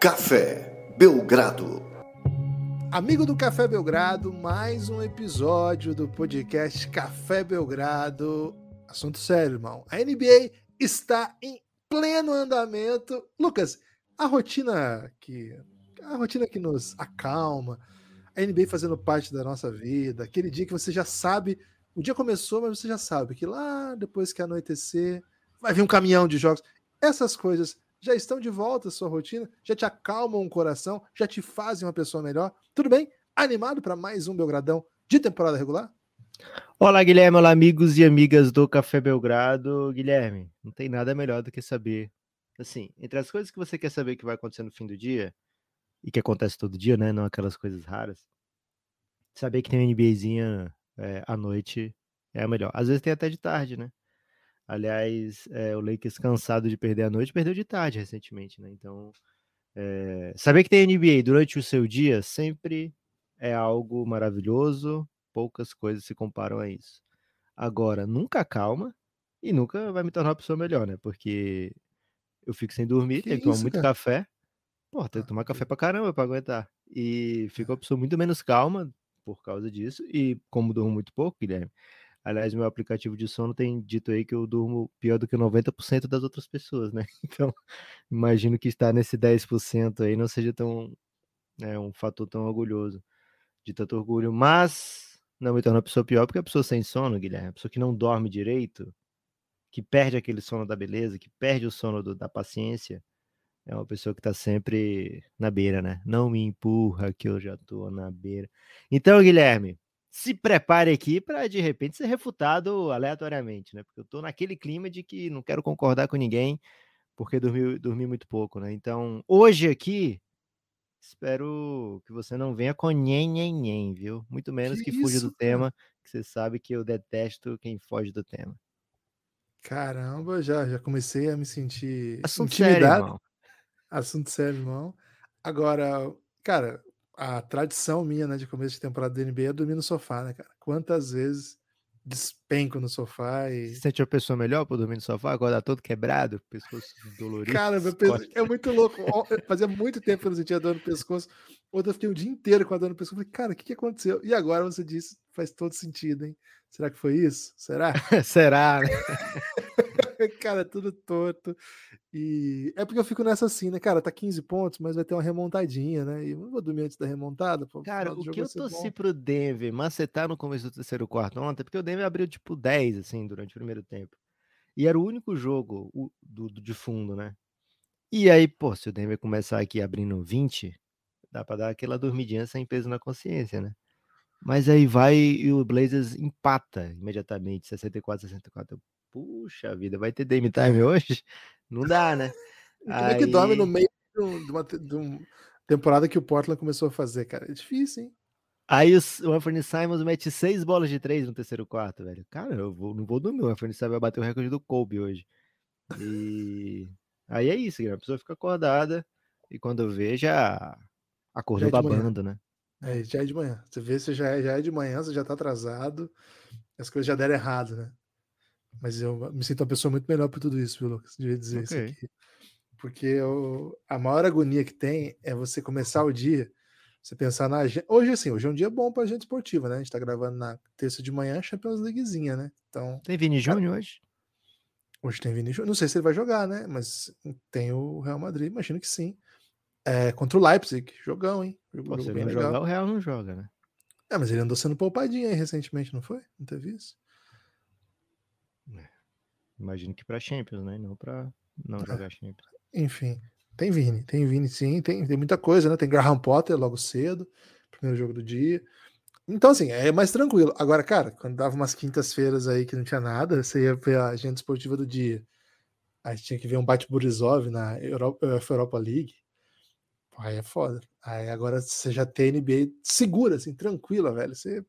Café Belgrado. Amigo do Café Belgrado, mais um episódio do podcast Café Belgrado. Assunto sério, irmão. A NBA está em pleno andamento. Lucas, a rotina que a rotina que nos acalma, a NBA fazendo parte da nossa vida, aquele dia que você já sabe, o dia começou, mas você já sabe que lá depois que anoitecer, vai vir um caminhão de jogos. Essas coisas já estão de volta à sua rotina, já te acalmam o coração, já te fazem uma pessoa melhor. Tudo bem? Animado para mais um Belgradão de temporada regular? Olá, Guilherme. Olá, amigos e amigas do Café Belgrado. Guilherme, não tem nada melhor do que saber. Assim, entre as coisas que você quer saber que vai acontecer no fim do dia, e que acontece todo dia, né? Não aquelas coisas raras. Saber que tem uma NBAzinha é, à noite é a melhor. Às vezes tem até de tarde, né? Aliás, é, o Lakers cansado de perder a noite, perdeu de tarde recentemente, né? Então, é, saber que tem NBA durante o seu dia sempre é algo maravilhoso, poucas coisas se comparam a isso. Agora, nunca calma e nunca vai me tornar uma pessoa melhor, né? Porque eu fico sem dormir, que tenho que tomar muito cara? café. Pô, tem que tomar café pra caramba pra aguentar. E fica uma pessoa muito menos calma por causa disso. E como durmo muito pouco, Guilherme, Aliás, meu aplicativo de sono tem dito aí que eu durmo pior do que 90% das outras pessoas, né? Então, imagino que estar nesse 10% aí não seja tão é, um fator tão orgulhoso, de tanto orgulho. Mas não me torna a pessoa pior, porque a pessoa sem sono, Guilherme, a pessoa que não dorme direito, que perde aquele sono da beleza, que perde o sono do, da paciência, é uma pessoa que tá sempre na beira, né? Não me empurra que eu já tô na beira. Então, Guilherme, se prepare aqui para de repente ser refutado aleatoriamente, né? Porque eu estou naquele clima de que não quero concordar com ninguém porque dormi, dormi muito pouco, né? Então, hoje aqui, espero que você não venha com nhen, nhen, nhen, viu? Muito menos que, que fuja do tema, que você sabe que eu detesto quem foge do tema. Caramba, já, já comecei a me sentir Assunto intimidado. Sério, irmão. Assunto sério, irmão. Agora, cara, a tradição minha, né, de começo de temporada da NBA é dormir no sofá, né, cara? Quantas vezes despenco no sofá e. Você sente uma pessoa melhor por dormir no sofá, agora todo quebrado, pescoço dolorido? Cara, meu pescoço é muito louco. Fazia muito tempo que eu não sentia dor no pescoço. Ontem eu fiquei o dia inteiro com a dor no pescoço. Falei, cara, o que, que aconteceu? E agora você disse, faz todo sentido, hein? Será que foi isso? Será? Será, né? cara, tudo torto. E é porque eu fico nessa assim, né? Cara, tá 15 pontos, mas vai ter uma remontadinha, né? E eu não vou dormir antes da remontada. Pô, cara, o que eu torci bom. pro Denver macetar no começo do terceiro quarto ontem, porque o Denver abriu tipo 10, assim, durante o primeiro tempo. E era o único jogo o, do, do, de fundo, né? E aí, pô, se o Denver começar aqui abrindo 20, dá pra dar aquela dormidinha sem peso na consciência, né? Mas aí vai e o Blazers empata imediatamente, 64, 64. Puxa vida, vai ter Dame Time hoje? Não dá, né? Como Aí... é que dorme no meio de uma, de uma, temporada que o Portland começou a fazer, cara? É difícil, hein? Aí o Anthony Simons mete seis bolas de três no terceiro quarto, velho. Cara, eu vou, não vou dormir. O Anthony Simons vai bater o recorde do Kobe hoje. E aí é isso, a pessoa fica acordada e quando vê, já acordou já é babando, né? É, já é de manhã. Você vê, você já é, já é de manhã, você já tá atrasado, as coisas já deram errado, né? Mas eu me sinto uma pessoa muito melhor por tudo isso, viu, Lucas? Devia dizer okay. isso aqui. Porque eu, a maior agonia que tem é você começar o dia, você pensar na agenda. Hoje, assim, hoje é um dia bom pra gente esportiva, né? A gente tá gravando na terça de manhã, Champions Leaguezinha, né? Então. Tem Vini Júnior hoje? Hoje tem Vini Júnior. Não sei se ele vai jogar, né? Mas tem o Real Madrid, imagino que sim. É, contra o Leipzig, jogão, hein? Jogou, Pô, se ele não jogar, o Real não joga, né? É, mas ele andou sendo poupadinho aí recentemente, não foi? Não teve isso? Imagino que para Champions, né? Não para não é. jogar Champions. Enfim, tem Vini, tem Vini sim, tem, tem muita coisa, né? Tem Graham Potter logo cedo, primeiro jogo do dia. Então, assim, é mais tranquilo. Agora, cara, quando dava umas quintas-feiras aí que não tinha nada, você ia ver a agenda esportiva do dia. Aí tinha que ver um bate Burizov na Europa, Europa League. Aí é foda. Aí agora você já tem NBA segura, assim, tranquila, velho. Você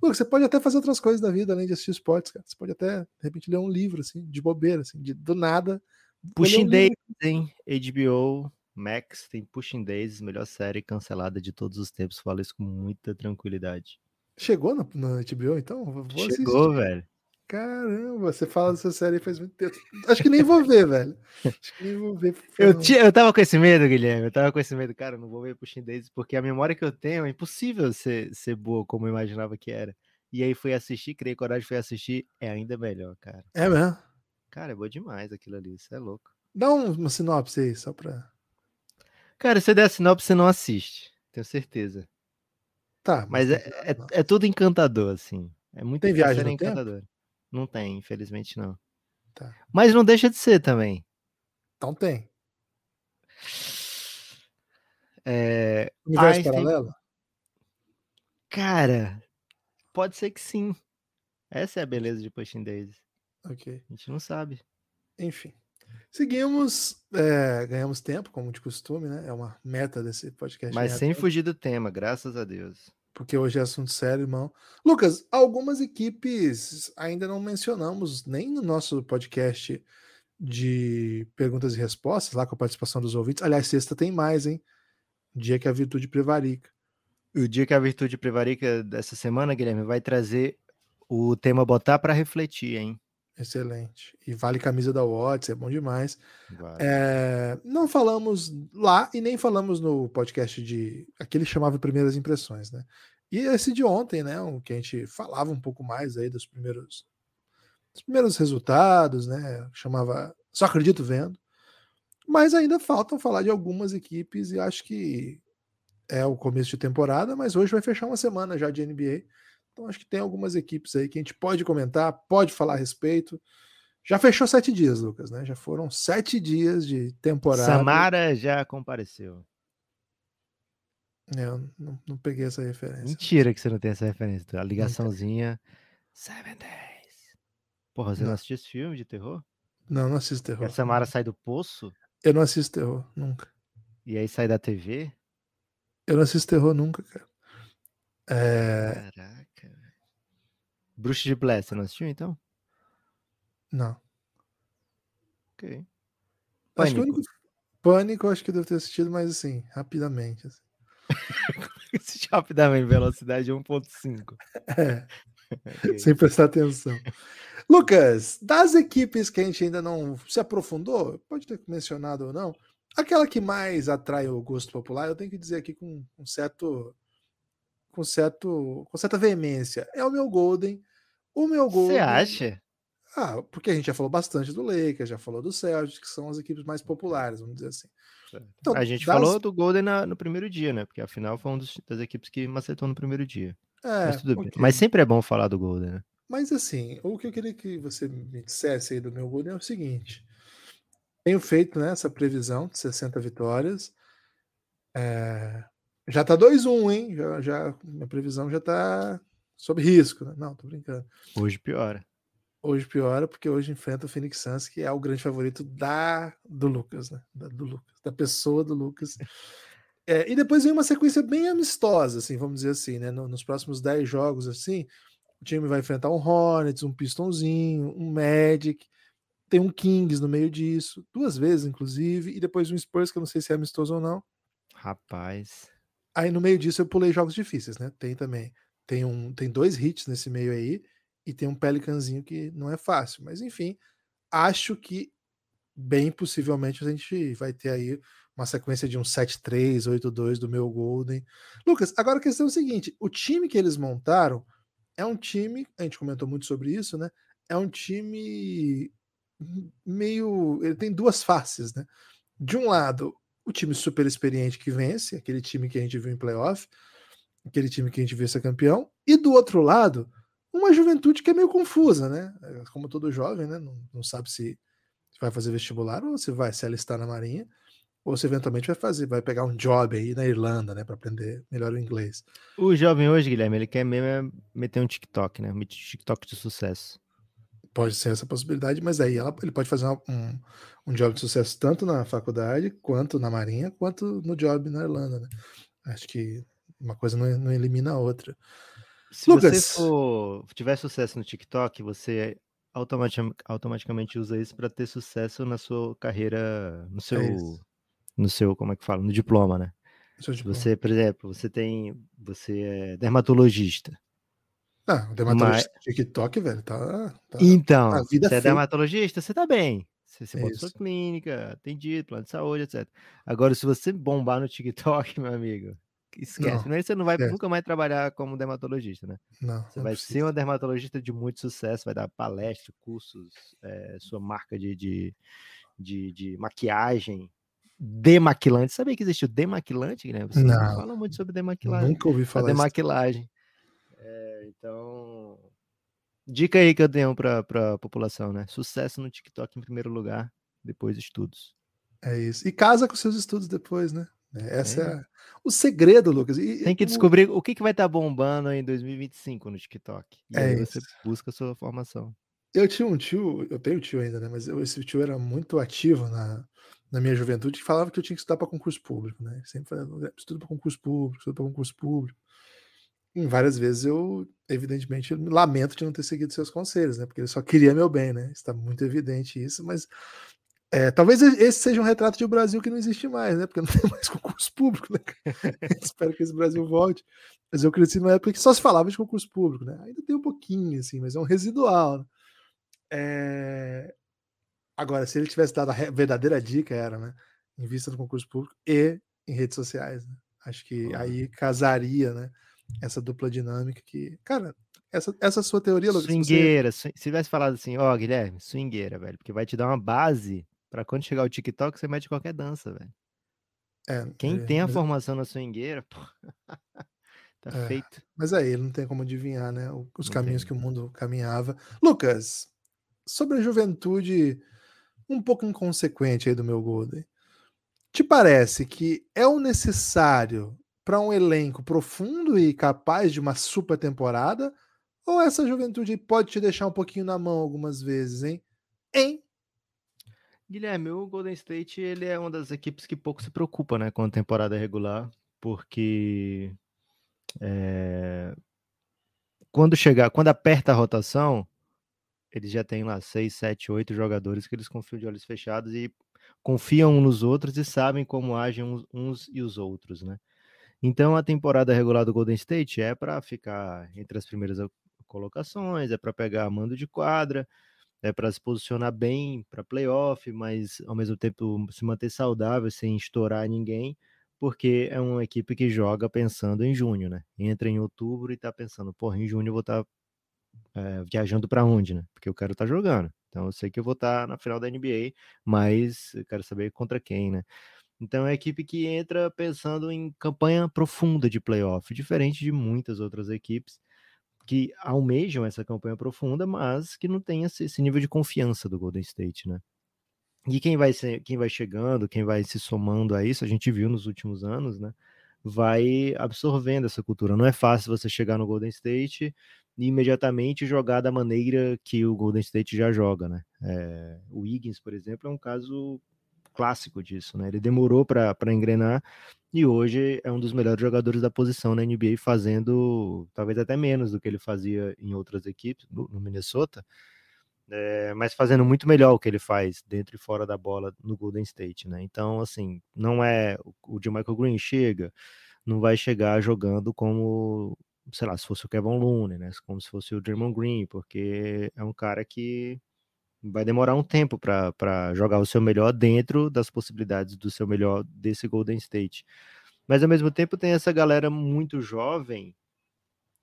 você pode até fazer outras coisas na vida além de assistir esportes, cara. Você pode até, de repente, ler um livro, assim, de bobeira, assim, de, do nada. Pushing um Days, hein? HBO Max tem Pushing Days, melhor série cancelada de todos os tempos. Falo isso com muita tranquilidade. Chegou no HBO, então? Chegou, assistir. velho. Caramba, você fala dessa série faz muito tempo. Acho que nem vou ver, velho. Acho que nem vou ver. Eu, tinha, eu tava com esse medo, Guilherme. Eu tava com esse medo, cara, não vou ver Pushing Daisies, porque a memória que eu tenho é impossível ser, ser boa como eu imaginava que era. E aí fui assistir, criei coragem, fui assistir, é ainda melhor, cara. É mesmo? Cara, é boa demais aquilo ali, isso é louco. Dá uma sinopse aí, só pra. Cara, se der a sinopse, você não assiste, tenho certeza. Tá. Mas, mas é, é, é, tudo encantador, assim. É muito Tem viagem no encantador. Tempo? Não tem, infelizmente não. Tá. Mas não deixa de ser também. Então tem. É... Universo paralelo? Cara, pode ser que sim. Essa é a beleza de Pushing Days. Ok. A gente não sabe. Enfim. Seguimos, é, ganhamos tempo, como de costume, né? É uma meta desse podcast. Mas sem tempo. fugir do tema, graças a Deus porque hoje é assunto sério, irmão. Lucas, algumas equipes ainda não mencionamos nem no nosso podcast de perguntas e respostas, lá com a participação dos ouvintes. Aliás, sexta tem mais, hein? Dia que a virtude prevarica. O dia que a virtude prevarica dessa semana, Guilherme, vai trazer o tema botar para refletir, hein? Excelente. E vale camisa da Watts, é bom demais. Vale. É, não falamos lá e nem falamos no podcast de. Aquele chamava Primeiras Impressões, né? E esse de ontem, né? O que a gente falava um pouco mais aí dos primeiros, dos primeiros resultados, né? Chamava Só Acredito Vendo. Mas ainda faltam falar de algumas equipes e acho que é o começo de temporada, mas hoje vai fechar uma semana já de NBA. Então acho que tem algumas equipes aí que a gente pode comentar, pode falar a respeito. Já fechou sete dias, Lucas, né? Já foram sete dias de temporada. Samara já compareceu. É, eu não, não, peguei essa referência. Mentira que você não tem essa referência. A ligaçãozinha. Seven Days. Porra, você não, não assistiu esse filme de terror? Não, não assisto terror. E a Samara sai do poço? Eu não assisto terror, nunca. E aí sai da TV? Eu não assisto terror nunca, cara. É... Caraca. Bruxa de Blair, você não assistiu então? Não. Ok. Pânico. Acho que o único Pânico, acho que devo ter assistido, mas assim, rapidamente. Assim. Assistir rapidamente, velocidade 1.5. É. okay. Sem prestar atenção. Lucas, das equipes que a gente ainda não se aprofundou, pode ter mencionado ou não, aquela que mais atrai o gosto popular, eu tenho que dizer aqui com um certo com certo com certa veemência, é o meu Golden. O meu Golden. Você acha? Ah, porque a gente já falou bastante do Lakers, já falou do Celtics, que são as equipes mais populares, vamos dizer assim. Então, a gente das... falou do Golden na, no primeiro dia, né? Porque afinal foi uma das equipes que macetou no primeiro dia. É, Mas, tudo okay. bem. Mas sempre é bom falar do Golden, né? Mas assim, o que eu queria que você me dissesse aí do meu Golden é o seguinte: tenho feito né, essa previsão de 60 vitórias. É... Já tá 2-1, hein? Já, já, minha previsão já tá sob risco. Né? Não, tô brincando. Hoje piora. Hoje piora porque hoje enfrenta o Phoenix Suns, que é o grande favorito da do Lucas, né? Da, do Lucas, da pessoa do Lucas. É, e depois vem uma sequência bem amistosa, assim, vamos dizer assim, né? No, nos próximos 10 jogos, assim, o time vai enfrentar um Hornets, um Pistonzinho, um Magic, tem um Kings no meio disso, duas vezes, inclusive, e depois um Spurs, que eu não sei se é amistoso ou não. Rapaz. Aí no meio disso eu pulei jogos difíceis, né? Tem também. Tem, um, tem dois hits nesse meio aí e tem um Pelicanzinho que não é fácil. Mas enfim, acho que bem possivelmente a gente vai ter aí uma sequência de um 7-3, 8-2 do meu Golden. Lucas, agora a questão é o seguinte: o time que eles montaram é um time, a gente comentou muito sobre isso, né? É um time meio. Ele tem duas faces, né? De um lado, o time super experiente que vence, aquele time que a gente viu em playoff, aquele time que a gente viu ser campeão, e do outro lado, uma juventude que é meio confusa, né? É, como todo jovem, né? Não, não sabe se vai fazer vestibular ou se vai se alistar na Marinha, ou se eventualmente vai fazer, vai pegar um job aí na Irlanda, né, para aprender melhor o inglês. O jovem hoje, Guilherme, ele quer mesmo é meter um TikTok, né? Um TikTok de sucesso. Pode ser essa possibilidade, mas aí ela, ele pode fazer uma, um, um job de sucesso tanto na faculdade, quanto na Marinha, quanto no job na Irlanda, né? Acho que uma coisa não, não elimina a outra. Se Lucas. você for, tiver sucesso no TikTok, você automaticamente, automaticamente usa isso para ter sucesso na sua carreira, no seu, é no seu, como é que fala, no diploma, né? Diploma. Você, por exemplo, você tem, você é dermatologista. Não, o dermatologista Mas... TikTok, velho, tá. tá então, tá você é dermatologista, você tá bem. Você, você é bota sua clínica, atendido, plano de saúde, etc. Agora, se você bombar no TikTok, meu amigo, esquece. Não, você não vai é. nunca mais trabalhar como dermatologista, né? Não. Você não vai precisa. ser uma dermatologista de muito sucesso, vai dar palestra, cursos, é, sua marca de, de, de, de maquiagem, demaquilante. Sabia que existe o demaquilante, Guilherme? Você não. não fala muito sobre demaquilagem. Nunca ouvi falar. A demaquilagem. Então, dica aí que eu tenho para a população, né? Sucesso no TikTok em primeiro lugar, depois estudos. É isso. E casa com seus estudos depois, né? É, essa é, é o segredo, Lucas. E, Tem que descobrir o que, que vai estar tá bombando em 2025 no TikTok. E é aí isso. você busca a sua formação. Eu tinha um tio, eu tenho tio ainda, né? Mas eu, esse tio era muito ativo na, na minha juventude que falava que eu tinha que estudar para concurso público, né? Sempre falava, estudo para concurso público, estudo para concurso público. E várias vezes eu, evidentemente, lamento de não ter seguido seus conselhos, né? Porque ele só queria meu bem, né? Está muito evidente isso, mas é, talvez esse seja um retrato de um Brasil que não existe mais, né? Porque não tem mais concurso público, né? Espero que esse Brasil volte. Mas eu cresci numa época que só se falava de concurso público, né? Ainda tem um pouquinho, assim, mas é um residual. Né? É... Agora, se ele tivesse dado a verdadeira dica, era, né? Em vista do concurso público e em redes sociais, né? Acho que aí casaria, né? Essa dupla dinâmica que, cara, essa, essa sua teoria, Lucas. Swingueira, você... se tivesse falado assim, ó, oh, Guilherme, swingueira, velho, porque vai te dar uma base para quando chegar o TikTok, você mete qualquer dança, velho. É, Quem é, tem a formação na swingueira, pô, tá é, feito. Mas aí, não tem como adivinhar, né? Os não caminhos tem. que o mundo caminhava. Lucas, sobre a juventude um pouco inconsequente aí do meu Golden. Te parece que é o necessário para um elenco profundo e capaz de uma super temporada? Ou essa juventude pode te deixar um pouquinho na mão algumas vezes, hein? Hein? Guilherme, o Golden State ele é uma das equipes que pouco se preocupa né, com a temporada regular, porque é, quando chegar, quando aperta a rotação, eles já têm lá seis, sete, oito jogadores que eles confiam de olhos fechados e confiam uns nos outros e sabem como agem uns, uns e os outros, né? Então a temporada regular do Golden State é para ficar entre as primeiras colocações, é para pegar mando de quadra, é para se posicionar bem para playoff, mas ao mesmo tempo se manter saudável sem estourar ninguém, porque é uma equipe que joga pensando em junho, né? Entra em outubro e tá pensando, porra, em junho eu vou estar tá, é, viajando para onde, né? Porque eu quero estar tá jogando. Então eu sei que eu vou estar tá na final da NBA, mas eu quero saber contra quem, né? Então é uma equipe que entra pensando em campanha profunda de playoff, diferente de muitas outras equipes que almejam essa campanha profunda, mas que não tem esse, nível de confiança do Golden State, né? E quem vai, ser, quem vai chegando, quem vai se somando a isso, a gente viu nos últimos anos, né? Vai absorvendo essa cultura. Não é fácil você chegar no Golden State e imediatamente jogar da maneira que o Golden State já joga, né? É, o Wiggins, por exemplo, é um caso clássico disso, né? Ele demorou para engrenar e hoje é um dos melhores jogadores da posição na NBA, fazendo talvez até menos do que ele fazia em outras equipes, no, no Minnesota, é, mas fazendo muito melhor o que ele faz dentro e fora da bola no Golden State, né? Então, assim, não é o, de Michael Green chega, não vai chegar jogando como, sei lá, se fosse o Kevin Looney, né? Como se fosse o Draymond Green, porque é um cara que vai demorar um tempo para jogar o seu melhor dentro das possibilidades do seu melhor desse Golden State. Mas ao mesmo tempo tem essa galera muito jovem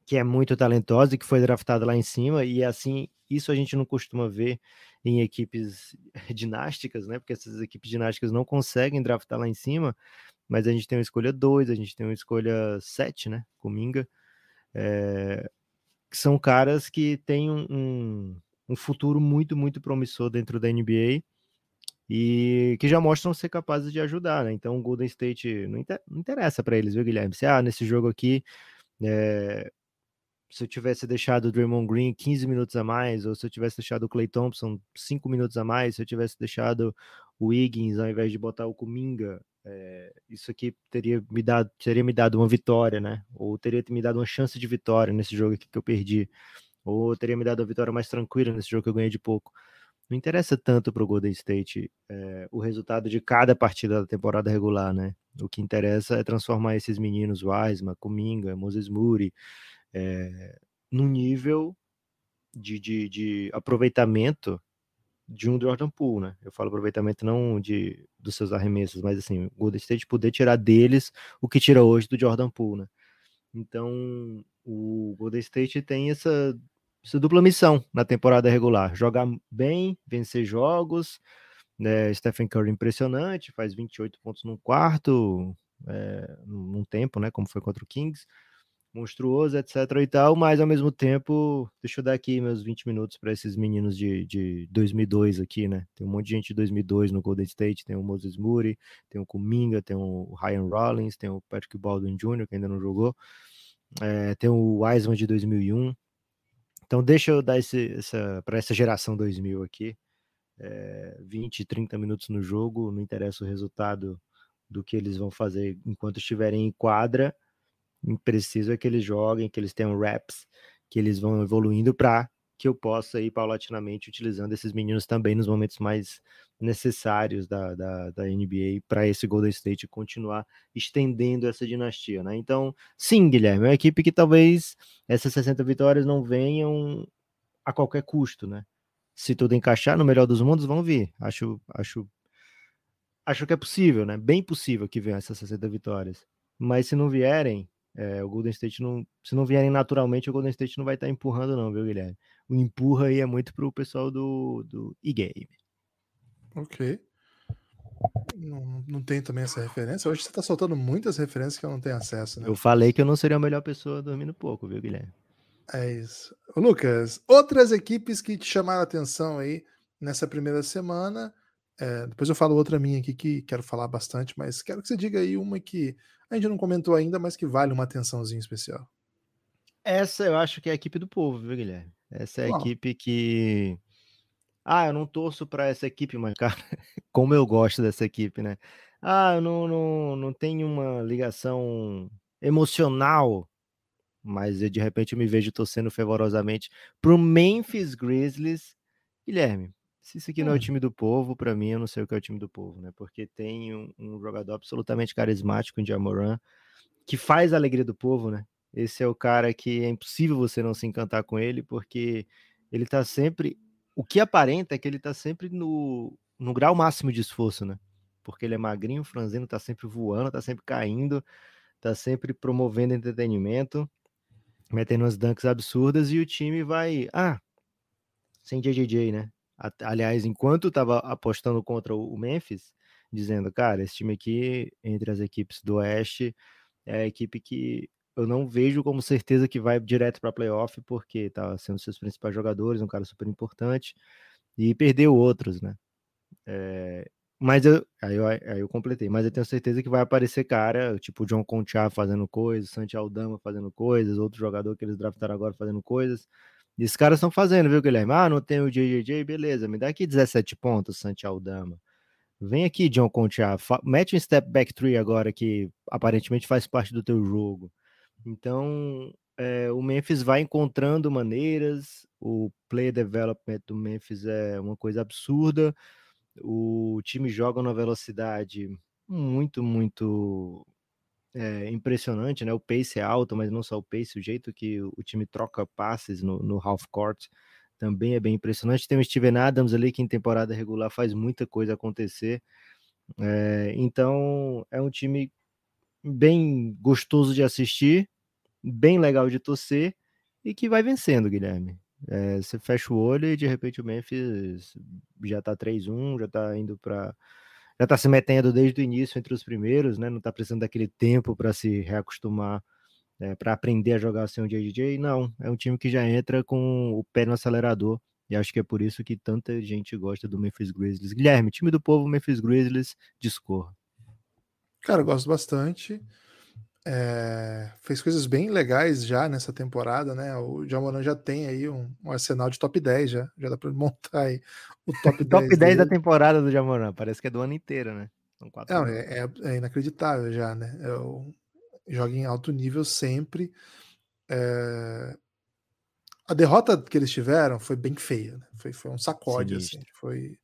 que é muito talentosa e que foi draftada lá em cima e assim isso a gente não costuma ver em equipes ginásticas, né? Porque essas equipes ginásticas não conseguem draftar lá em cima, mas a gente tem uma escolha 2, a gente tem uma escolha 7, né? Cominga, é, que são caras que têm um, um um futuro muito, muito promissor dentro da NBA e que já mostram ser capazes de ajudar, né? Então o Golden State não, inter não interessa para eles, viu, Guilherme? Se ah, nesse jogo aqui, é... se eu tivesse deixado o Draymond Green 15 minutos a mais, ou se eu tivesse deixado o Clay Thompson 5 minutos a mais, se eu tivesse deixado o Wiggins ao invés de botar o Kuminga, é... isso aqui teria me dado, teria me dado uma vitória, né? Ou teria me dado uma chance de vitória nesse jogo aqui que eu perdi ou teria me dado a vitória mais tranquila nesse jogo que eu ganhei de pouco. Não interessa tanto para o Golden State é, o resultado de cada partida da temporada regular, né? O que interessa é transformar esses meninos, Wiseman, Kuminga, Moses Moody, é, no nível de, de, de aproveitamento de um Jordan Poole, né? Eu falo aproveitamento não de dos seus arremessos, mas assim, o Golden State poder tirar deles o que tira hoje do Jordan Poole, né? Então, o Golden State tem essa, essa dupla missão na temporada regular: jogar bem, vencer jogos. Né? Stephen Curry impressionante, faz 28 pontos num quarto, é, num tempo, né? Como foi contra o Kings monstruoso, etc e tal, mas ao mesmo tempo, deixa eu dar aqui meus 20 minutos para esses meninos de, de 2002 aqui, né? Tem um monte de gente de 2002 no Golden State, tem o Moses Moody, tem o Kuminga, tem o Ryan Rollins, tem o Patrick Baldwin Jr., que ainda não jogou, é, tem o Wiseman de 2001. Então deixa eu dar esse, essa, para essa geração 2000 aqui, é, 20, 30 minutos no jogo, não interessa o resultado do que eles vão fazer enquanto estiverem em quadra, preciso é que eles joguem, que eles tenham reps, que eles vão evoluindo para que eu possa ir paulatinamente utilizando esses meninos também nos momentos mais necessários da, da, da NBA para esse Golden State continuar estendendo essa dinastia, né? Então, sim, Guilherme, é uma equipe que talvez essas 60 vitórias não venham a qualquer custo, né? Se tudo encaixar no melhor dos mundos, vão vir. Acho, acho, acho que é possível, né? Bem possível que venham essas 60 vitórias. Mas se não vierem, é, o Golden State não. Se não vierem naturalmente, o Golden State não vai estar tá empurrando, não, viu, Guilherme? O empurra aí é muito pro pessoal do, do e-game. Ok. Não, não tem também essa referência. Hoje você tá soltando muitas referências que eu não tenho acesso, né? Eu falei que eu não seria a melhor pessoa dormindo pouco, viu, Guilherme? É isso. Lucas, outras equipes que te chamaram a atenção aí nessa primeira semana. É, depois eu falo outra minha aqui que quero falar bastante, mas quero que você diga aí uma que a gente não comentou ainda, mas que vale uma atençãozinha especial. Essa eu acho que é a equipe do povo, viu, Guilherme? Essa é a Uau. equipe que. Ah, eu não torço para essa equipe, mas, cara, como eu gosto dessa equipe, né? Ah, eu não, não, não tenho uma ligação emocional, mas eu, de repente eu me vejo torcendo fervorosamente pro Memphis Grizzlies. Guilherme, se isso aqui não é o hum. time do povo, para mim eu não sei o que é o time do povo, né? Porque tem um, um jogador absolutamente carismático em Jamoran, que faz a alegria do povo, né? Esse é o cara que é impossível você não se encantar com ele, porque ele tá sempre. O que aparenta é que ele tá sempre no, no grau máximo de esforço, né? Porque ele é magrinho, franzino, tá sempre voando, tá sempre caindo, tá sempre promovendo entretenimento, metendo umas dunks absurdas e o time vai. Ah, sem JJJ, né? Aliás, enquanto estava apostando contra o Memphis, dizendo, cara, esse time aqui, entre as equipes do Oeste, é a equipe que eu não vejo como certeza que vai direto para playoff, porque tá sendo seus principais jogadores, um cara super importante, e perdeu outros, né? É, mas eu aí, eu aí, eu completei, mas eu tenho certeza que vai aparecer cara, tipo John Conchá fazendo coisas, Santi Aldama fazendo coisas, outro jogador que eles draftaram agora fazendo coisas. E os caras estão fazendo, viu, Guilherme? Ah, não tem o JJJ, beleza, me dá aqui 17 pontos, Santi Aldama. Vem aqui, John Concha, mete um step back three agora que aparentemente faz parte do teu jogo. Então, é, o Memphis vai encontrando maneiras, o play development do Memphis é uma coisa absurda, o time joga na velocidade muito, muito é, impressionante, né? O pace é alto, mas não só o pace, o jeito que o time troca passes no, no half court também é bem impressionante. Tem o Steven Adams ali que em temporada regular faz muita coisa acontecer. É, então é um time bem gostoso de assistir, bem legal de torcer e que vai vencendo, Guilherme. É, você fecha o olho e de repente o Memphis já tá 3-1, já tá indo para já está se metendo desde o início entre os primeiros, né? Não está precisando daquele tempo para se reacostumar, né? para aprender a jogar sem o JJ. Não, é um time que já entra com o pé no acelerador. E acho que é por isso que tanta gente gosta do Memphis Grizzlies. Guilherme, time do povo Memphis Grizzlies, discorra. Cara, eu gosto bastante. É, fez coisas bem legais já nessa temporada, né? O Jamoran já tem aí um, um, arsenal de top 10 já. Já dá para montar aí o top 10. top 10 dele. da temporada do Jamoran, parece que é do ano inteiro, né? Não, é, é, é, inacreditável já, né? Eu joga em alto nível sempre. É... A derrota que eles tiveram foi bem feia, né? foi, foi um sacode, Sinistro. assim. Foi...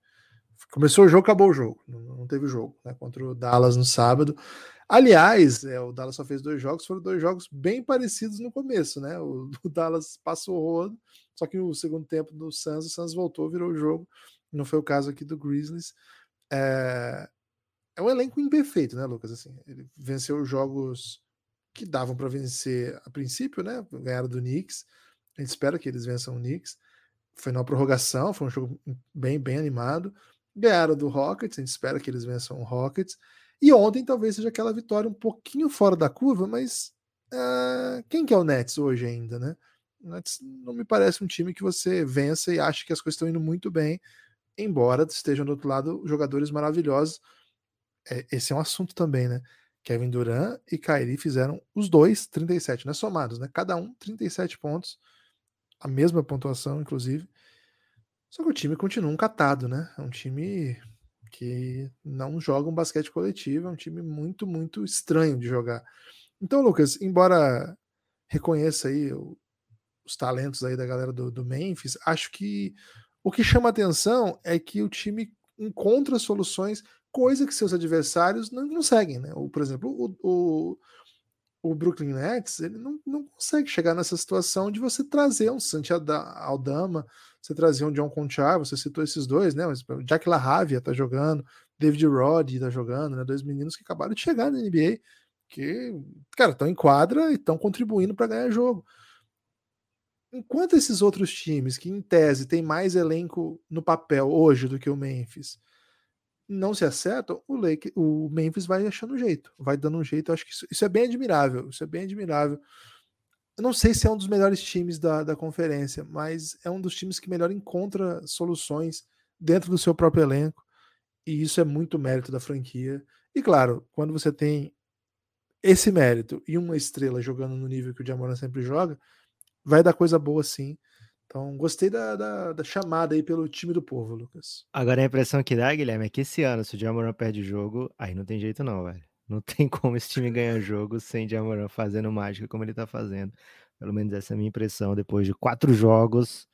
Começou o jogo, acabou o jogo. Não, teve jogo, né? Contra o Dallas no sábado. Aliás, é, o Dallas só fez dois jogos, foram dois jogos bem parecidos no começo, né? O, o Dallas passou o rodo, só que no segundo tempo do Suns, o Suns voltou, virou o jogo. Não foi o caso aqui do Grizzlies. É, é um elenco imperfeito, né, Lucas? Assim, ele venceu jogos que davam para vencer a princípio, né? Ganharam do Knicks. A gente espera que eles vençam o Knicks. Foi na prorrogação, foi um jogo bem, bem animado. Ganharam do Rockets, a gente espera que eles vençam o Rockets. E ontem talvez seja aquela vitória um pouquinho fora da curva, mas uh, quem que é o Nets hoje ainda, né? O Nets não me parece um time que você vença e acha que as coisas estão indo muito bem, embora estejam do outro lado jogadores maravilhosos. É, esse é um assunto também, né? Kevin Durant e Kyrie fizeram os dois 37, né? Somados, né? Cada um 37 pontos, a mesma pontuação, inclusive. Só que o time continua um catado, né? É um time que não joga um basquete coletivo, é um time muito, muito estranho de jogar. Então, Lucas, embora reconheça aí os talentos aí da galera do, do Memphis, acho que o que chama atenção é que o time encontra soluções, coisa que seus adversários não conseguem, né? Ou, por exemplo, o, o, o Brooklyn Nets ele não, não consegue chegar nessa situação de você trazer um Santi Aldama, você trazer um John Conchar, você citou esses dois, né? Mas Jack LaRavia tá jogando, David Roddy tá jogando, né? Dois meninos que acabaram de chegar na NBA, que, cara, estão em quadra e estão contribuindo para ganhar jogo. Enquanto esses outros times, que em tese tem mais elenco no papel hoje do que o Memphis, não se acertam, o, Lake, o Memphis vai achando um jeito, vai dando um jeito. Eu acho que isso, isso é bem admirável. Isso é bem admirável. Eu não sei se é um dos melhores times da, da conferência, mas é um dos times que melhor encontra soluções dentro do seu próprio elenco. E isso é muito mérito da franquia. E claro, quando você tem esse mérito e uma estrela jogando no nível que o Jamoran sempre joga, vai dar coisa boa sim. Então, gostei da, da, da, chamada aí pelo time do povo, Lucas. Agora a impressão que dá, Guilherme, é que esse ano, se o Jamoran perde o jogo, aí não tem jeito não, velho. Não tem como esse time ganhar jogo sem Jamoran fazendo mágica como ele tá fazendo. Pelo menos essa é a minha impressão depois de quatro jogos.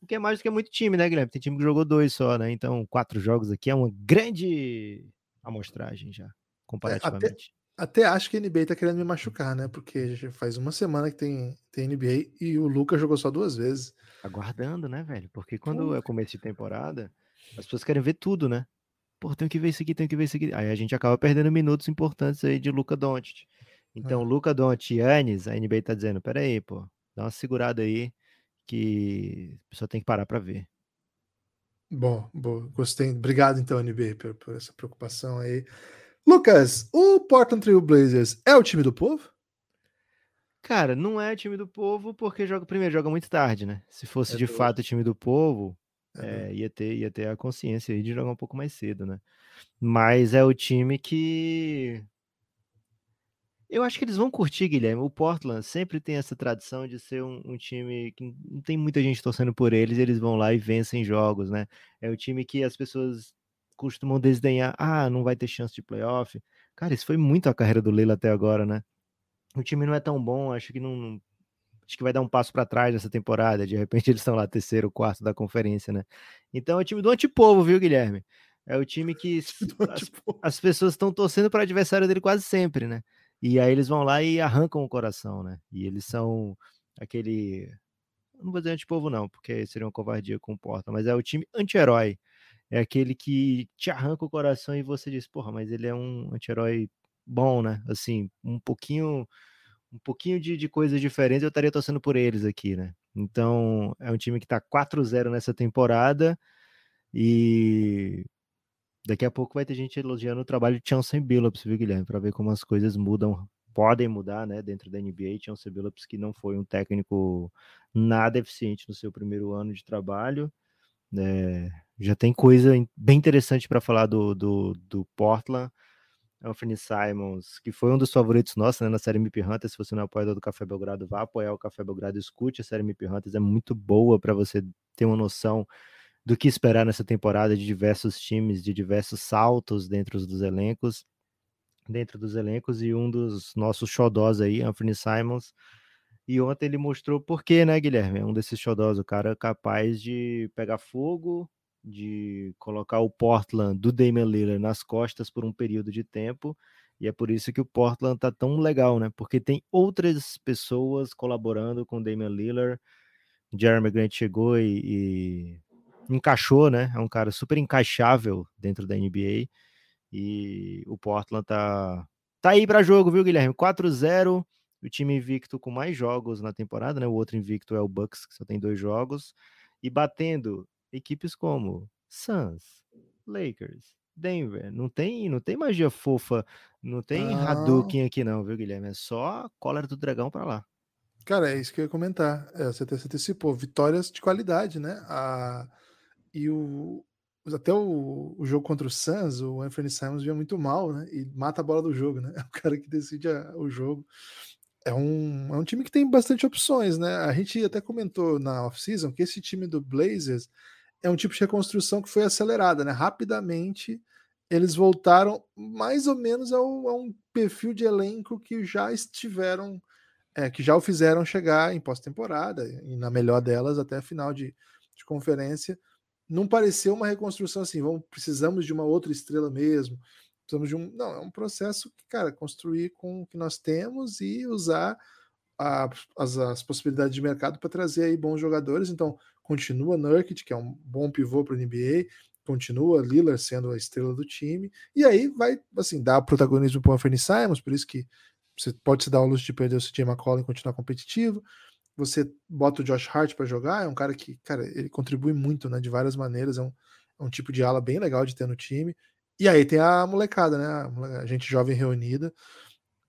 O que é mais do que muito time, né, Guilherme? Tem time que jogou dois só, né? Então, quatro jogos aqui é uma grande amostragem já, comparativamente. Até, até acho que a NBA tá querendo me machucar, né? Porque já faz uma semana que tem, tem NBA e o Lucas jogou só duas vezes. Aguardando, né, velho? Porque quando é começo de temporada, as pessoas querem ver tudo, né? pô, tenho que ver isso aqui, tenho que ver isso aqui. Aí a gente acaba perdendo minutos importantes aí de Luca Doncic. Então, é. Luca Doncic e Yannis, a NBA tá dizendo, peraí, pô, dá uma segurada aí que a pessoa tem que parar para ver. Bom, bom, gostei. Obrigado então, NBA, por, por, essa preocupação aí. Lucas, o Portland Trail Blazers é o time do povo? Cara, não é time do povo porque joga primeiro joga muito tarde, né? Se fosse é de do... fato time do povo, é, ia, ter, ia ter a consciência aí de jogar um pouco mais cedo, né? Mas é o time que. Eu acho que eles vão curtir, Guilherme. O Portland sempre tem essa tradição de ser um, um time que não tem muita gente torcendo por eles, eles vão lá e vencem jogos, né? É o time que as pessoas costumam desdenhar. Ah, não vai ter chance de playoff. Cara, isso foi muito a carreira do Leila até agora, né? O time não é tão bom, acho que não, acho que vai dar um passo para trás nessa temporada. De repente eles estão lá terceiro, quarto da conferência, né? Então é o time do antipovo, viu, Guilherme? É o time que as, as pessoas estão torcendo para o adversário dele quase sempre, né? E aí eles vão lá e arrancam o coração, né? E eles são aquele. Não vou dizer antipovo, não, porque seria uma covardia com o Porta, mas é o time anti-herói. É aquele que te arranca o coração e você diz, porra, mas ele é um anti-herói bom, né? Assim, um pouquinho um pouquinho de, de coisas diferentes, eu estaria torcendo por eles aqui, né? Então, é um time que está 4-0 nessa temporada e daqui a pouco vai ter gente elogiando o trabalho de Chauncey Billups, viu, Guilherme? Para ver como as coisas mudam, podem mudar, né, dentro da NBA. Chauncey Billups, que não foi um técnico nada eficiente no seu primeiro ano de trabalho, né? já tem coisa bem interessante para falar do, do, do Portland. Anthony Simons, que foi um dos favoritos nossos né, na série MIP Hunters. Se você não é apoiador do Café Belgrado, vá apoiar o Café Belgrado, escute a série MIP Hunters, é muito boa para você ter uma noção do que esperar nessa temporada de diversos times, de diversos saltos dentro dos elencos, dentro dos elencos, e um dos nossos xodós aí, Anthony Simons, e ontem ele mostrou por quê, né, Guilherme? É um desses xodós, o cara capaz de pegar fogo, de colocar o Portland do Damian Lillard nas costas por um período de tempo E é por isso que o Portland tá tão legal, né? Porque tem outras pessoas colaborando com o Damian Lillard. Jeremy Grant chegou e, e encaixou, né? É um cara super encaixável dentro da NBA. E o Portland tá, tá aí para jogo, viu, Guilherme? 4-0, o time invicto com mais jogos na temporada, né? O outro invicto é o Bucks, que só tem dois jogos. E batendo equipes como Suns, Lakers, Denver. Não tem, não tem magia fofa, não tem ah. Hadouken aqui não, viu, Guilherme? É só cólera do dragão para lá. Cara, é isso que eu ia comentar. É, você antecipou. Vitórias de qualidade, né? A... E o... Até o... o jogo contra o Suns, o Anthony Simons vinha muito mal, né? E mata a bola do jogo, né? É o cara que decide a... o jogo. É um... é um time que tem bastante opções, né? A gente até comentou na off-season que esse time do Blazers é um tipo de reconstrução que foi acelerada, né? Rapidamente eles voltaram mais ou menos ao, a um perfil de elenco que já estiveram, é, que já o fizeram chegar em pós-temporada, e na melhor delas até a final de, de conferência. Não pareceu uma reconstrução assim, vamos, precisamos de uma outra estrela mesmo. Precisamos de um. Não, é um processo que, cara, construir com o que nós temos e usar a, as, as possibilidades de mercado para trazer aí bons jogadores. Então, continua Nurkic, que é um bom pivô para a NBA, continua Lillard sendo a estrela do time, e aí vai, assim, dar protagonismo para o Anthony Simons, por isso que você pode se dar o luxo de perder o CJ McCollum e continuar competitivo, você bota o Josh Hart para jogar, é um cara que, cara, ele contribui muito, né, de várias maneiras, é um, é um tipo de ala bem legal de ter no time, e aí tem a molecada, né, a gente jovem reunida,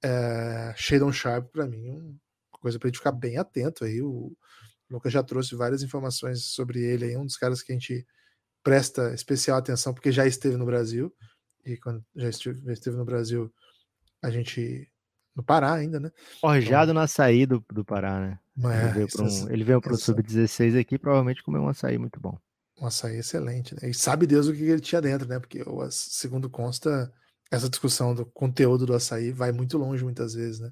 é, Shadon Sharp, para mim, uma coisa para gente ficar bem atento aí, o, o Lucas já trouxe várias informações sobre ele aí, um dos caras que a gente presta especial atenção porque já esteve no Brasil. E quando já esteve, já esteve no Brasil, a gente. No Pará ainda, né? Forjado então, no açaí do, do Pará, né? É, ele veio para um, ele veio pro Sub-16 aqui, provavelmente comeu um açaí muito bom. Um açaí excelente, né? E sabe Deus o que ele tinha dentro, né? Porque, segundo consta, essa discussão do conteúdo do açaí vai muito longe muitas vezes, né?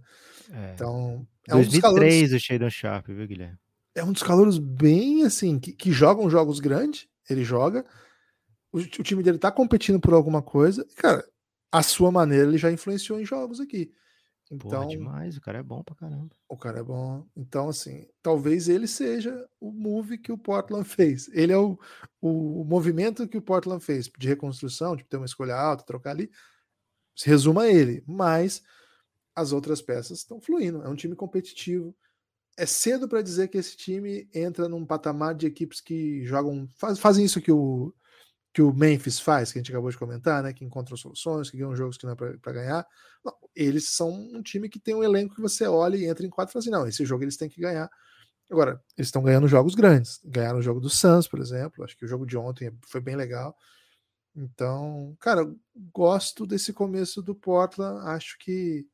É. Então, é 2003 um dos calores... o Shadon Sharp, viu, Guilherme? é um dos calouros bem assim, que, que jogam jogos grandes, ele joga, o, o, time dele tá competindo por alguma coisa, cara, a sua maneira ele já influenciou em jogos aqui. Então, Porra, demais, o cara é bom pra caramba. O cara é bom. Então, assim, talvez ele seja o move que o Portland fez. Ele é o, o movimento que o Portland fez de reconstrução, de ter uma escolha alta, trocar ali. Se resuma a ele, mas as outras peças estão fluindo. É um time competitivo é cedo para dizer que esse time entra num patamar de equipes que jogam, faz, fazem isso que o, que o Memphis faz, que a gente acabou de comentar, né? Que encontram soluções, que ganham jogos que não é para ganhar. Não, eles são um time que tem um elenco que você olha e entra em quatro e fala assim: não, esse jogo eles têm que ganhar. Agora, eles estão ganhando jogos grandes. Ganharam o jogo do Suns, por exemplo. Acho que o jogo de ontem foi bem legal. Então, cara, gosto desse começo do Portland. Acho que.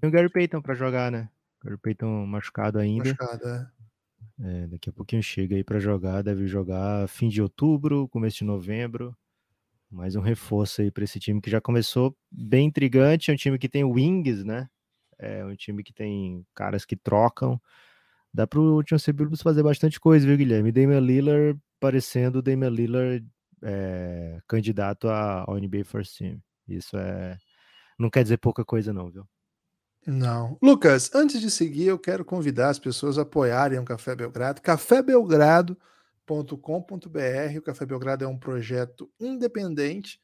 Tem o Gary Payton para jogar, né? Gary Payton machucado ainda. Machucado, é. é daqui a pouquinho chega aí para jogar, deve jogar fim de outubro, começo de novembro. Mais um reforço aí para esse time que já começou bem intrigante. É um time que tem wings, né? É um time que tem caras que trocam. Dá para o Chauncey Billups fazer bastante coisa, viu, Guilherme? Damian Lillard parecendo o Damian Lillard é, candidato ao NBA First Team. Isso é não quer dizer pouca coisa, não, viu? Não. Lucas, antes de seguir, eu quero convidar as pessoas a apoiarem o Café Belgrado. cafébelgrado.com.br. O Café Belgrado é um projeto independente,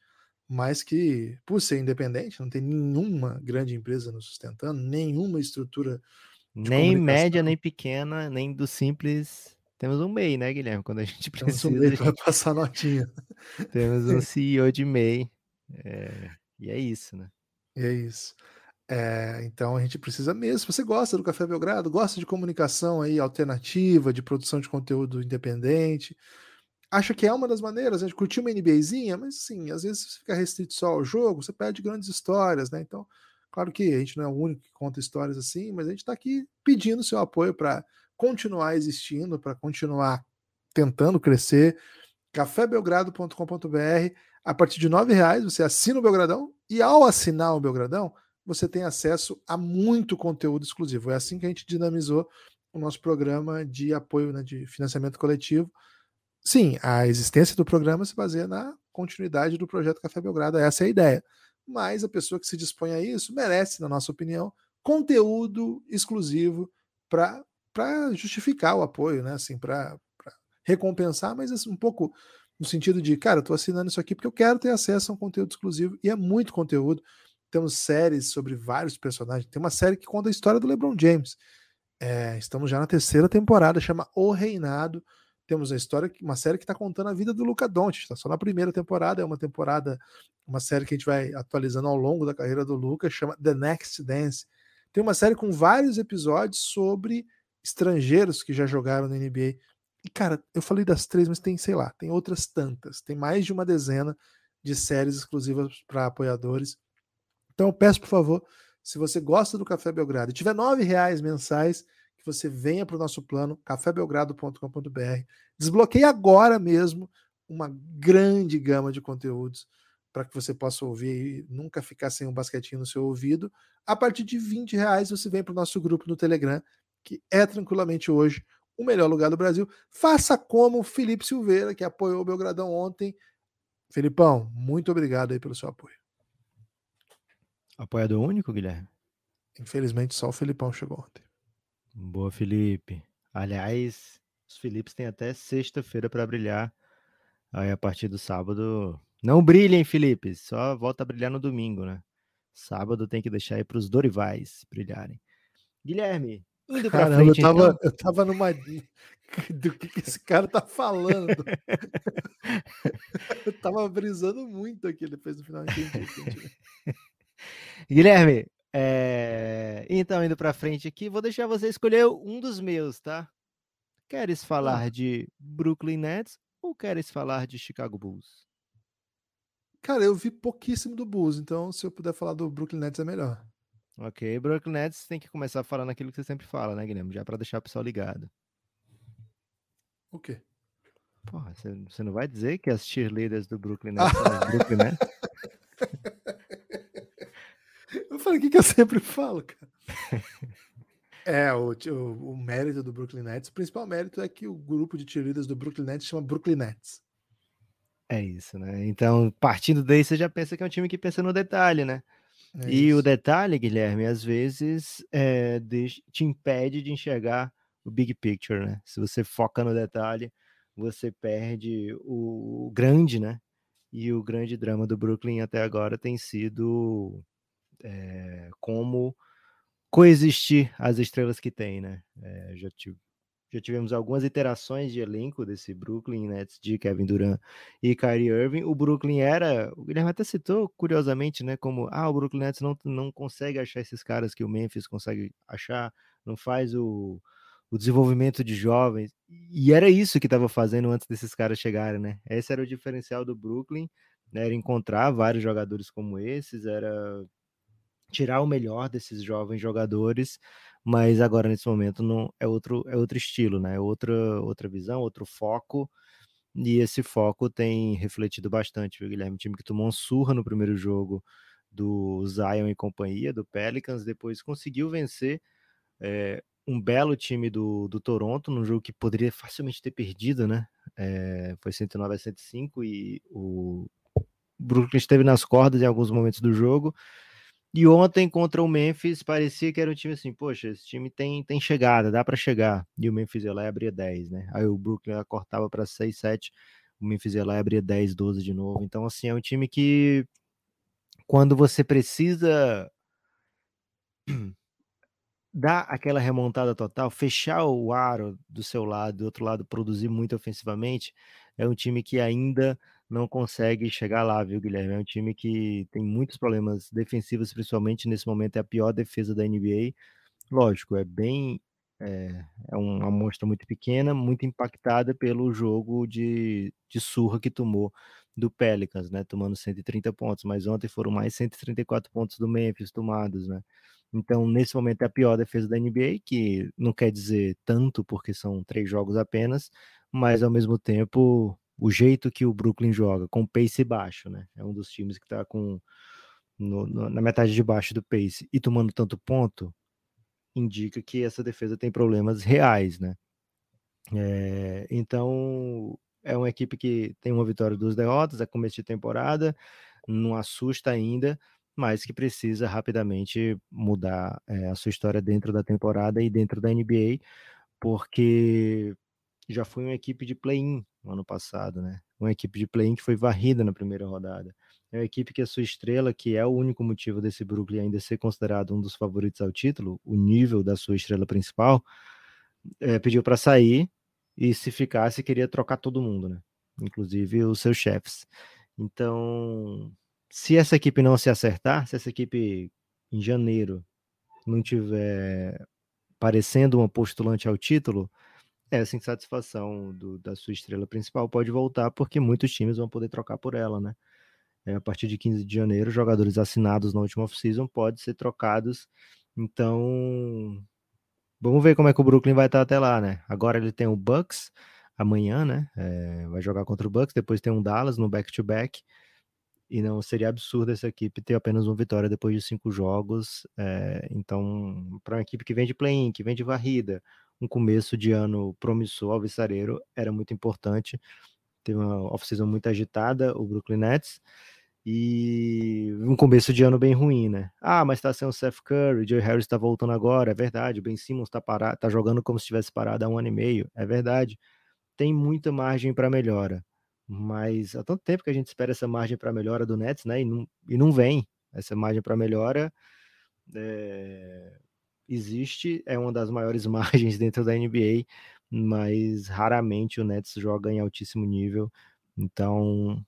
mas que, por ser independente, não tem nenhuma grande empresa nos sustentando, nenhuma estrutura. Nem média, nem pequena, nem do simples. Temos um MEI, né, Guilherme? Quando a gente precisa. Temos um MEI para passar notinha. Temos um CEO de MEI. É... E é isso, né? E é isso. É, então a gente precisa mesmo. Se você gosta do Café Belgrado, gosta de comunicação aí alternativa, de produção de conteúdo independente, acha que é uma das maneiras, a gente curtir uma NBAzinha, mas sim, às vezes fica restrito só ao jogo, você perde grandes histórias, né? Então, claro que a gente não é o único que conta histórias assim, mas a gente está aqui pedindo seu apoio para continuar existindo, para continuar tentando crescer. cafébelgrado.com.br a partir de R$ reais você assina o Belgradão e ao assinar o Belgradão você tem acesso a muito conteúdo exclusivo. É assim que a gente dinamizou o nosso programa de apoio né, de financiamento coletivo. Sim, a existência do programa se baseia na continuidade do projeto Café Belgrado, essa é a ideia. mas a pessoa que se dispõe a isso merece, na nossa opinião, conteúdo exclusivo para justificar o apoio, né? Assim, para recompensar, mas assim, um pouco no sentido de, cara, eu tô assinando isso aqui porque eu quero ter acesso a um conteúdo exclusivo, e é muito conteúdo. Temos séries sobre vários personagens. Tem uma série que conta a história do LeBron James. É, estamos já na terceira temporada, chama O Reinado. Temos a história, uma série que está contando a vida do Luca Doncic. Está só na primeira temporada, é uma temporada, uma série que a gente vai atualizando ao longo da carreira do Luca, chama The Next Dance. Tem uma série com vários episódios sobre estrangeiros que já jogaram na NBA. E, cara, eu falei das três, mas tem, sei lá, tem outras tantas. Tem mais de uma dezena de séries exclusivas para apoiadores. Então eu peço, por favor, se você gosta do Café Belgrado e tiver nove reais mensais, que você venha para o nosso plano, cafébelgrado.com.br. Desbloqueie agora mesmo uma grande gama de conteúdos para que você possa ouvir e nunca ficar sem um basquetinho no seu ouvido. A partir de 20 reais você vem para o nosso grupo no Telegram, que é tranquilamente hoje o melhor lugar do Brasil. Faça como o Felipe Silveira, que apoiou o Belgradão ontem. Felipão, muito obrigado aí pelo seu apoio. Apoiador único, Guilherme? Infelizmente, só o Felipão chegou ontem. Boa, Felipe. Aliás, os Filipes têm até sexta-feira para brilhar. Aí, a partir do sábado. Não brilhem, Felipe. Só volta a brilhar no domingo, né? Sábado tem que deixar aí para os Dorivais brilharem. Guilherme, Indo pra Caramba, frente, eu tava, então... eu tava numa. Do que, que esse cara tá falando? eu tava brisando muito aqui depois do final. Entendi, Guilherme, é... então indo pra frente aqui, vou deixar você escolher um dos meus, tá? Queres falar ah. de Brooklyn Nets ou queres falar de Chicago Bulls? Cara, eu vi pouquíssimo do Bulls, então se eu puder falar do Brooklyn Nets é melhor. Ok, Brooklyn Nets tem que começar falando aquilo que você sempre fala, né, Guilherme? Já para deixar o pessoal ligado. O quê? Porra, você, não vai dizer que as cheerleaders do Brooklyn Nets são as Brooklyn Nets? Eu falei o que, que eu sempre falo, cara. É, o, o, o, mérito do Brooklyn Nets, o principal mérito é que o grupo de cheerleaders do Brooklyn Nets chama Brooklyn Nets. É isso, né? Então, partindo daí, você já pensa que é um time que pensa no detalhe, né? É e isso. o detalhe, Guilherme, às vezes é, te impede de enxergar o big picture, né? Se você foca no detalhe, você perde o, o grande, né? E o grande drama do Brooklyn até agora tem sido é, como coexistir as estrelas que tem, né? É, já tive já tivemos algumas iterações de elenco desse Brooklyn Nets de Kevin Durant e Kyrie Irving. O Brooklyn era, o Guilherme até citou curiosamente, né, como ah, o Brooklyn Nets não, não consegue achar esses caras que o Memphis consegue achar, não faz o, o desenvolvimento de jovens. E era isso que estava fazendo antes desses caras chegarem, né? Esse era o diferencial do Brooklyn, né, era encontrar vários jogadores como esses, era tirar o melhor desses jovens jogadores mas agora nesse momento não é outro é outro estilo, né? É outra outra visão, outro foco. E esse foco tem refletido bastante, viu, Guilherme? O time que tomou um surra no primeiro jogo do Zion e companhia, do Pelicans, depois conseguiu vencer é, um belo time do, do Toronto, num jogo que poderia facilmente ter perdido, né? É, foi 109 a 105 e o Brooklyn esteve nas cordas em alguns momentos do jogo, e ontem contra o Memphis parecia que era um time assim, poxa, esse time tem, tem chegada, dá para chegar. E o Memphis ia lá e abria 10, né? Aí o Brooklyn cortava para 6, 7, o Memphis ia lá e abria 10, 12 de novo. Então assim, é um time que quando você precisa dar aquela remontada total, fechar o aro do seu lado, do outro lado produzir muito ofensivamente, é um time que ainda não consegue chegar lá, viu, Guilherme? É um time que tem muitos problemas defensivos, principalmente nesse momento, é a pior defesa da NBA. Lógico, é bem. É, é uma amostra muito pequena, muito impactada pelo jogo de, de surra que tomou do Pelicans, né? Tomando 130 pontos, mas ontem foram mais 134 pontos do Memphis tomados, né? Então, nesse momento, é a pior defesa da NBA, que não quer dizer tanto, porque são três jogos apenas, mas ao mesmo tempo o jeito que o Brooklyn joga, com pace baixo, né? É um dos times que tá com no, no, na metade de baixo do pace e tomando tanto ponto, indica que essa defesa tem problemas reais, né? É, então é uma equipe que tem uma vitória, duas derrotas, é começo de temporada, não assusta ainda, mas que precisa rapidamente mudar é, a sua história dentro da temporada e dentro da NBA, porque já foi uma equipe de play-in no ano passado, né? Uma equipe de play-in que foi varrida na primeira rodada. É uma equipe que a sua estrela, que é o único motivo desse Brooklyn ainda ser considerado um dos favoritos ao título, o nível da sua estrela principal, é, pediu para sair e se ficasse queria trocar todo mundo, né? Inclusive os seus chefes. Então, se essa equipe não se acertar, se essa equipe em janeiro não tiver parecendo uma postulante ao título, essa insatisfação do, da sua estrela principal pode voltar, porque muitos times vão poder trocar por ela, né? É, a partir de 15 de janeiro, jogadores assinados na última off-season podem ser trocados. Então, vamos ver como é que o Brooklyn vai estar até lá, né? Agora ele tem o Bucks amanhã, né? É, vai jogar contra o Bucks, depois tem um Dallas no back-to-back. -back, e não seria absurdo essa equipe ter apenas uma vitória depois de cinco jogos. É, então, para uma equipe que vem de play-in, que vem de varrida, um começo de ano promissor, alvissareiro, era muito importante. Teve uma off-season muito agitada, o Brooklyn Nets, e um começo de ano bem ruim, né? Ah, mas tá sem o Seth Curry, o Joe Harris tá voltando agora, é verdade. O Ben Simmons tá, parado, tá jogando como se estivesse parado há um ano e meio, é verdade. Tem muita margem para melhora, mas há tanto tempo que a gente espera essa margem para melhora do Nets, né? E não, e não vem essa margem para melhora. É, existe, é uma das maiores margens dentro da NBA, mas raramente o Nets joga em altíssimo nível. Então, um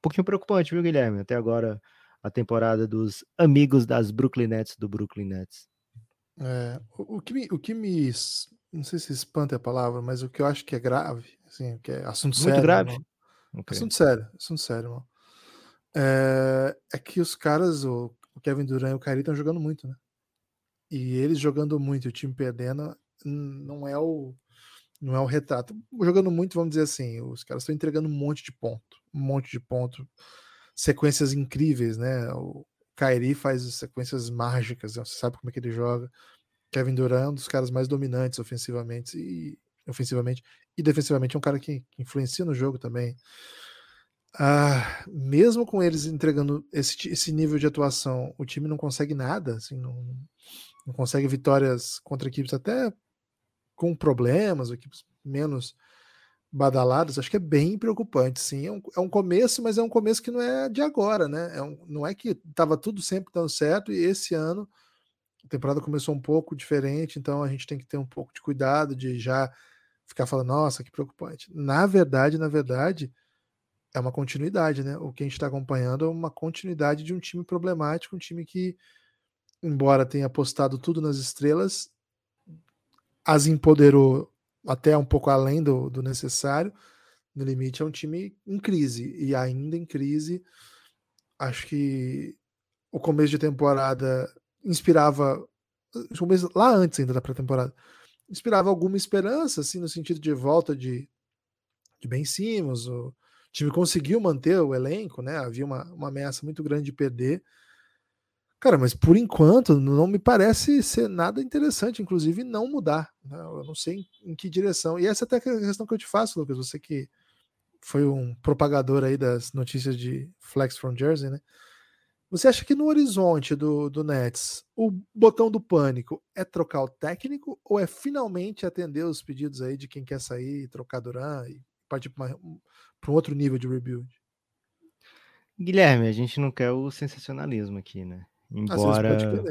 pouquinho preocupante, viu, Guilherme? Até agora, a temporada dos amigos das Brooklyn Nets do Brooklyn Nets. É, o, o, que me, o que me. Não sei se espanta é a palavra, mas o que eu acho que é grave, assim, que é assunto Muito sério. grave. Okay. Assunto sério, assunto sério, mano. É, é que os caras, o, o Kevin Durant e o Kyrie estão jogando muito, né? E eles jogando muito, o time perdendo, não é o não é o retrato. Jogando muito, vamos dizer assim, os caras estão entregando um monte de ponto, um monte de ponto, sequências incríveis, né? O Kairi faz sequências mágicas, você sabe como é que ele joga. Kevin Durant, um dos caras mais dominantes ofensivamente e ofensivamente e defensivamente é um cara que, que influencia no jogo também. Ah, mesmo com eles entregando esse, esse nível de atuação, o time não consegue nada, assim, não, não consegue vitórias contra equipes até com problemas, equipes menos badaladas, acho que é bem preocupante, sim. É um, é um começo, mas é um começo que não é de agora, né? É um, não é que estava tudo sempre dando certo e esse ano a temporada começou um pouco diferente, então a gente tem que ter um pouco de cuidado de já ficar falando, nossa, que preocupante. Na verdade, na verdade, é uma continuidade, né? O que a gente está acompanhando é uma continuidade de um time problemático, um time que embora tenha apostado tudo nas estrelas, as empoderou até um pouco além do, do necessário. No limite, é um time em crise. E ainda em crise, acho que o começo de temporada inspirava. Lá antes ainda da pré-temporada, inspirava alguma esperança, assim, no sentido de volta de, de Ben Simmons. O time conseguiu manter o elenco, né? Havia uma, uma ameaça muito grande de perder. Cara, mas por enquanto não me parece ser nada interessante, inclusive não mudar. Né? Eu não sei em, que direção. E essa é até a questão que eu te faço, Lucas. Você que foi um propagador aí das notícias de Flex from Jersey, né? Você acha que no horizonte do, do Nets o botão do pânico é trocar o técnico ou é finalmente atender os pedidos aí de quem quer sair, trocar Duran e partir para um outro nível de rebuild? Guilherme, a gente não quer o sensacionalismo aqui, né? Embora,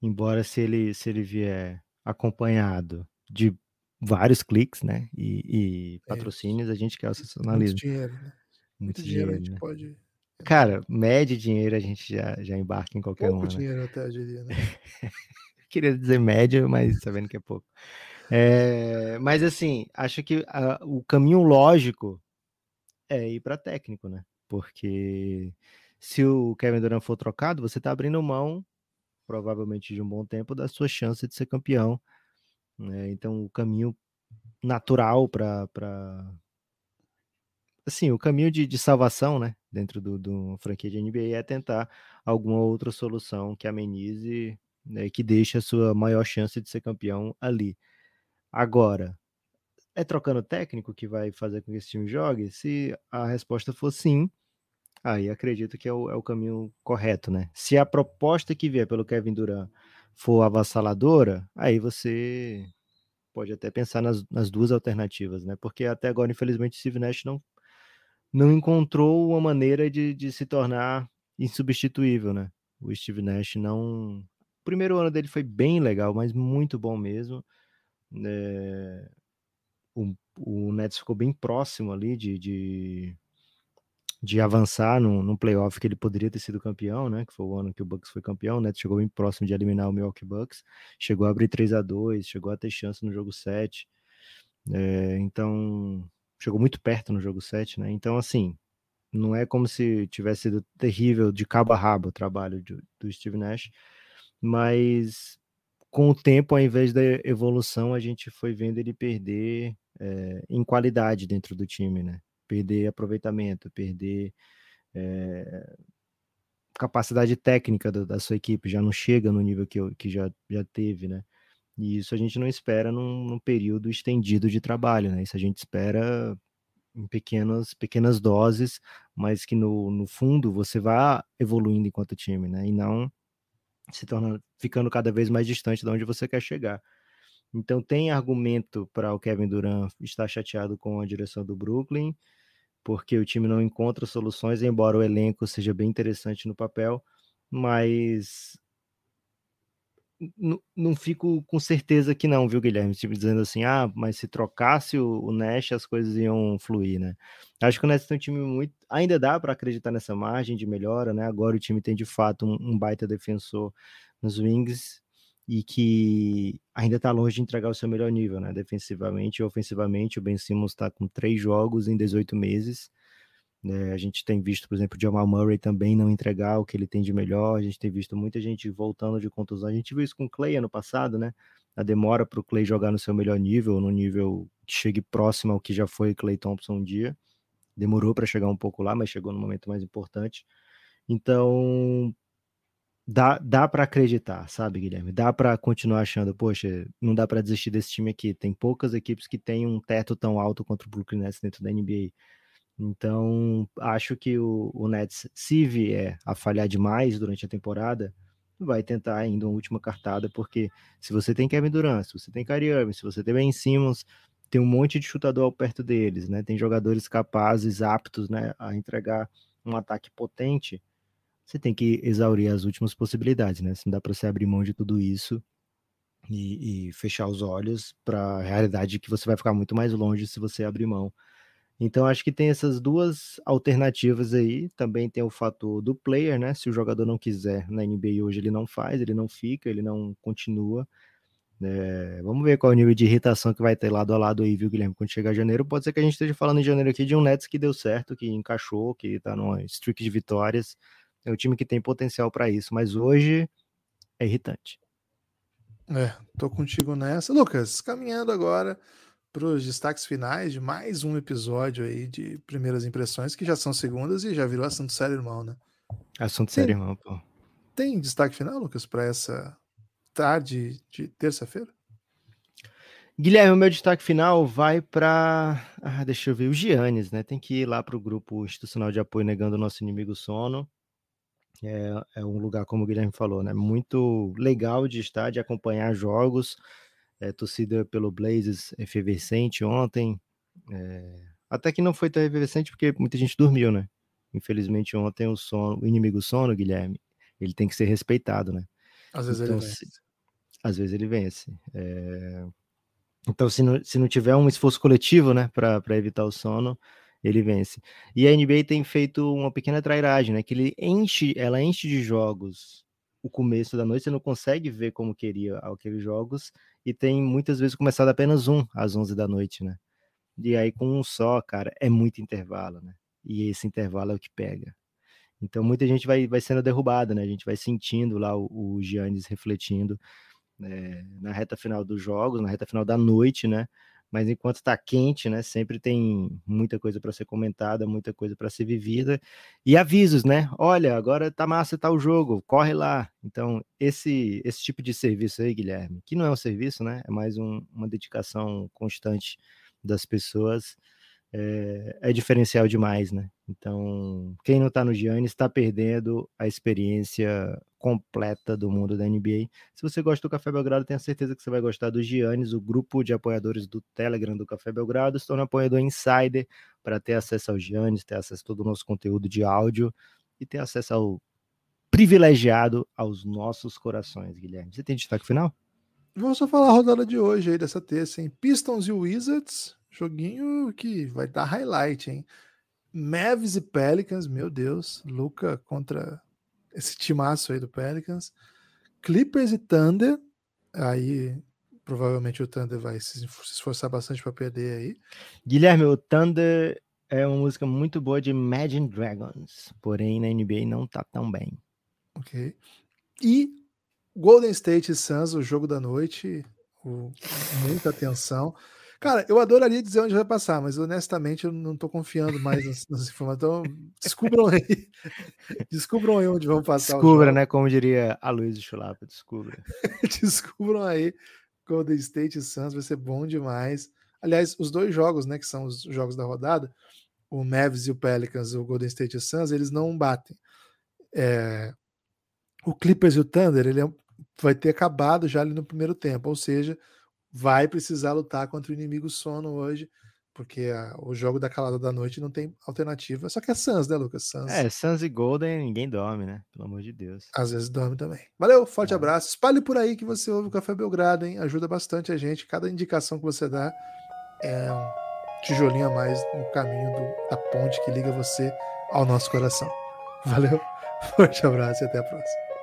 embora se ele se ele vier acompanhado de vários cliques, né, e, e patrocínios, a gente quer o sensacionalismo. Muito dinheiro, né? Muito, Muito dinheiro, dinheiro, a gente né? pode. Cara, médio dinheiro a gente já, já embarca em qualquer pouco um. Pouco né? dinheiro até, eu diria, né? Queria dizer médio, mas sabendo que é pouco. É, mas assim, acho que a, o caminho lógico é ir para técnico, né? Porque se o Kevin Durant for trocado, você está abrindo mão, provavelmente de um bom tempo, da sua chance de ser campeão. Né? Então, o caminho natural para. Pra... Assim, o caminho de, de salvação, né? Dentro do, do franquia de NBA é tentar alguma outra solução que amenize, né, que deixe a sua maior chance de ser campeão ali. Agora, é trocando técnico que vai fazer com que esse time jogue? Se a resposta for sim, Aí acredito que é o, é o caminho correto, né? Se a proposta que vier pelo Kevin Durant for avassaladora, aí você pode até pensar nas, nas duas alternativas, né? Porque até agora, infelizmente, o Steve Nash não, não encontrou uma maneira de, de se tornar insubstituível, né? O Steve Nash não. O primeiro ano dele foi bem legal, mas muito bom mesmo. É... O, o Nets ficou bem próximo ali de, de, de avançar no, no playoff que ele poderia ter sido campeão, né? Que foi o ano que o Bucks foi campeão. Nets chegou bem próximo de eliminar o Milwaukee Bucks, chegou a abrir 3 a 2 chegou a ter chance no jogo 7. É, então, chegou muito perto no jogo 7, né? Então, assim, não é como se tivesse sido terrível de cabo a rabo o trabalho de, do Steve Nash, mas com o tempo, ao invés da evolução, a gente foi vendo ele perder é, em qualidade dentro do time, né? Perder aproveitamento, perder é, capacidade técnica da sua equipe, já não chega no nível que, que já, já teve, né? E isso a gente não espera num, num período estendido de trabalho, né? Isso a gente espera em pequenas, pequenas doses, mas que no, no fundo você vá evoluindo enquanto time, né? E não se torna ficando cada vez mais distante de onde você quer chegar. Então tem argumento para o Kevin Durant estar chateado com a direção do Brooklyn, porque o time não encontra soluções, embora o elenco seja bem interessante no papel, mas não fico com certeza que não, viu, Guilherme? Tipo, dizendo assim, ah, mas se trocasse o, o Nash, as coisas iam fluir, né? Acho que o Nets tem um time muito. Ainda dá para acreditar nessa margem de melhora, né? Agora o time tem de fato um, um baita defensor nos wings e que ainda está longe de entregar o seu melhor nível, né? Defensivamente e ofensivamente, o Ben Simmons está com três jogos em 18 meses né? A gente tem visto, por exemplo, o Jamal Murray também não entregar o que ele tem de melhor. A gente tem visto muita gente voltando de contusão. A gente viu isso com o Clay ano passado, né? A demora para o Clay jogar no seu melhor nível, no nível que chegue próximo ao que já foi Clay Thompson um dia. Demorou para chegar um pouco lá, mas chegou no momento mais importante. Então, dá, dá para acreditar, sabe, Guilherme? Dá para continuar achando, poxa, não dá para desistir desse time aqui. Tem poucas equipes que têm um teto tão alto quanto o Brooklyn Nets dentro da NBA. Então, acho que o, o Nets, se vier a falhar demais durante a temporada, vai tentar ainda uma última cartada, porque se você tem Kevin Durant, se você tem Kyrie Irving, se você tem Ben Simmons, tem um monte de chutador perto deles, né? Tem jogadores capazes, aptos, né, a entregar um ataque potente. Você tem que exaurir as últimas possibilidades, né? Não dá para você abrir mão de tudo isso e, e fechar os olhos para a realidade que você vai ficar muito mais longe se você abrir mão então acho que tem essas duas alternativas aí. Também tem o fator do player, né? Se o jogador não quiser na NBA hoje, ele não faz, ele não fica, ele não continua. É, vamos ver qual é o nível de irritação que vai ter lado a lado aí, viu, Guilherme? Quando chegar janeiro, pode ser que a gente esteja falando em janeiro aqui de um Nets que deu certo, que encaixou, que tá numa streak de vitórias. É um time que tem potencial para isso, mas hoje é irritante. É, tô contigo nessa. Lucas, caminhando agora para os destaques finais de mais um episódio aí de primeiras impressões, que já são segundas e já virou assunto sério, irmão, né? Assunto tem, sério, irmão, pô. Tem destaque final, Lucas, para essa tarde de terça-feira? Guilherme, o meu destaque final vai para. Ah, deixa eu ver, o Giannis, né? Tem que ir lá para o grupo institucional de apoio negando o nosso inimigo sono. É, é um lugar, como o Guilherme falou, né? Muito legal de estar, de acompanhar jogos é, torcida pelo Blazers efervescente ontem. É, até que não foi tão efervescente porque muita gente dormiu, né? Infelizmente ontem o sono, o inimigo sono, Guilherme, ele tem que ser respeitado, né? Às vezes então, ele vence. Se, às vezes ele vence. É... Então, se não, se não tiver um esforço coletivo, né, para evitar o sono, ele vence. E a NBA tem feito uma pequena trairagem, né? Que ele enche, ela enche de jogos o começo da noite, você não consegue ver como queria aqueles jogos, e tem muitas vezes começado apenas um às 11 da noite, né? E aí com um só, cara, é muito intervalo, né? E esse intervalo é o que pega. Então muita gente vai, vai sendo derrubada, né? A gente vai sentindo lá o, o Giannis refletindo né? na reta final dos jogos, na reta final da noite, né? Mas enquanto está quente, né, sempre tem muita coisa para ser comentada, muita coisa para ser vivida e avisos, né? Olha, agora tá massa tá o jogo, corre lá. Então, esse esse tipo de serviço aí, Guilherme, que não é um serviço, né? É mais um, uma dedicação constante das pessoas. é, é diferencial demais, né? Então, quem não está no Giannis está perdendo a experiência completa do mundo da NBA. Se você gosta do Café Belgrado, tenho certeza que você vai gostar do Giannis, o grupo de apoiadores do Telegram do Café Belgrado. Estou no apoiador Insider para ter acesso ao Giannis, ter acesso a todo o nosso conteúdo de áudio e ter acesso ao privilegiado aos nossos corações, Guilherme. Você tem destaque final? Vamos só falar a rodada de hoje aí dessa terça, hein? Pistons e Wizards, joguinho que vai dar highlight, hein? Mavs e Pelicans, meu Deus, Luca contra esse timaço aí do Pelicans. Clippers e Thunder, aí provavelmente o Thunder vai se esforçar bastante para perder aí. Guilherme, o Thunder é uma música muito boa de Imagine Dragons, porém na NBA não tá tão bem. Ok. E Golden State e Suns, o jogo da noite, o, muita atenção. Cara, eu adoraria dizer onde vai passar, mas honestamente eu não tô confiando mais nas, nas informações. Então, descubram aí. descubram aí onde vão passar. Descubra, né? Como diria a Luiz Chulapa, descubra. descubram aí. Golden State e Suns vai ser bom demais. Aliás, os dois jogos, né, que são os jogos da rodada, o Mavs e o Pelicans, o Golden State e o Suns, eles não batem. É, o Clippers e o Thunder, ele é, vai ter acabado já ali no primeiro tempo, ou seja, vai precisar lutar contra o inimigo sono hoje, porque a, o jogo da calada da noite não tem alternativa. Só que é Suns, né, Lucas? Suns. É, Suns e Golden ninguém dorme, né? Pelo amor de Deus. Às vezes dorme também. Valeu, forte é. abraço. Espalhe por aí que você ouve o Café Belgrado, hein? Ajuda bastante a gente. Cada indicação que você dá é um tijolinho a mais no caminho do, da ponte que liga você ao nosso coração. Valeu, forte abraço e até a próxima.